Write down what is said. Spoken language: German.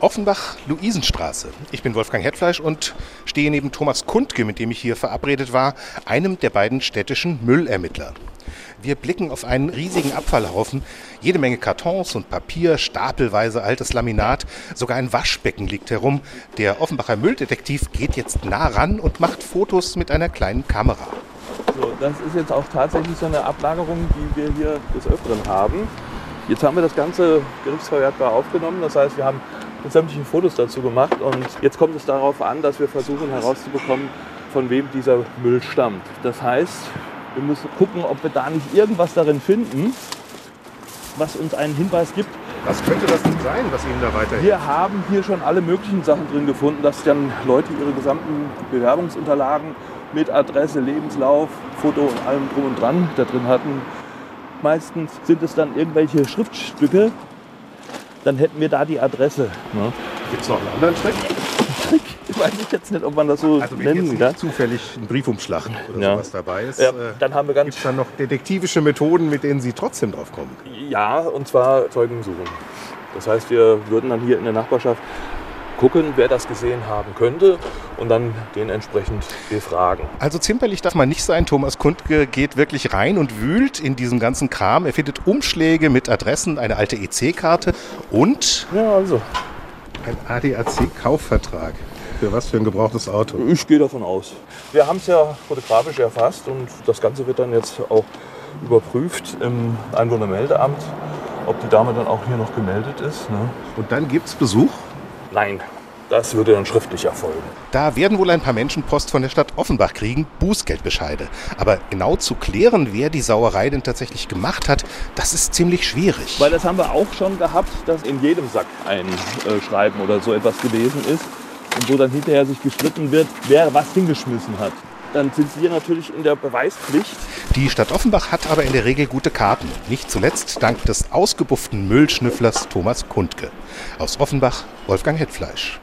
Offenbach-Luisenstraße. Ich bin Wolfgang Hetfleisch und stehe neben Thomas Kundke, mit dem ich hier verabredet war, einem der beiden städtischen Müllermittler. Wir blicken auf einen riesigen Abfallhaufen, jede Menge Kartons und Papier, stapelweise altes Laminat, sogar ein Waschbecken liegt herum. Der Offenbacher Mülldetektiv geht jetzt nah ran und macht Fotos mit einer kleinen Kamera. So, das ist jetzt auch tatsächlich so eine Ablagerung, die wir hier des Öfteren haben. Jetzt haben wir das Ganze gerichtsverwertbar aufgenommen. Das heißt, wir haben sämtliche Fotos dazu gemacht. Und jetzt kommt es darauf an, dass wir versuchen herauszubekommen, von wem dieser Müll stammt. Das heißt, wir müssen gucken, ob wir da nicht irgendwas darin finden, was uns einen Hinweis gibt. Was könnte das denn sein, was Ihnen da weiterhilft? Wir haben hier schon alle möglichen Sachen drin gefunden, dass dann Leute ihre gesamten Bewerbungsunterlagen mit Adresse, Lebenslauf, Foto und allem drum und dran da drin hatten. Meistens sind es dann irgendwelche Schriftstücke. Dann hätten wir da die Adresse. Ne? Gibt es noch einen anderen Trick? Trick, weiß ich jetzt nicht, ob man das so Also wenn nennen kann. zufällig ein Briefumschlag oder Ja. sowas dabei ist, Ja, äh, dann haben wir ganz gibt es dann noch detektivische Methoden, mit denen Sie trotzdem drauf kommen? Ja, und zwar Zeugen suchen. Das heißt, wir würden dann hier in der Nachbarschaft gucken, wer das gesehen haben könnte und dann den entsprechend befragen. Also zimperlich darf man nicht sein. Thomas Kundke geht wirklich rein und wühlt in diesem ganzen Kram. Er findet Umschläge mit Adressen, eine alte EC-Karte und Ja, also, ein ADAC-Kaufvertrag. Für was für ein gebrauchtes Auto? ich gehe davon aus. Wir haben es ja fotografisch erfasst und das Ganze wird dann jetzt auch überprüft im Einwohnermeldeamt, ob die Dame dann auch hier noch gemeldet ist. Ne? Und dann gibt es Besuch. Nein, das würde dann schriftlich erfolgen. Da werden wohl ein paar Menschen Post von der Stadt Offenbach kriegen, Bußgeldbescheide. Aber genau zu klären, wer die Sauerei denn tatsächlich gemacht hat, das ist ziemlich schwierig. Weil das haben wir auch schon gehabt, dass in jedem Sack ein äh, Schreiben oder so etwas gewesen ist und wo dann hinterher sich gestritten wird, wer was hingeschmissen hat. Dann sind wir natürlich in der Beweispflicht. Die Stadt Offenbach hat aber in der Regel gute Karten. Nicht zuletzt dank des ausgebufften Müllschnüfflers Thomas Kundke. Aus Offenbach, Wolfgang Hetfleisch.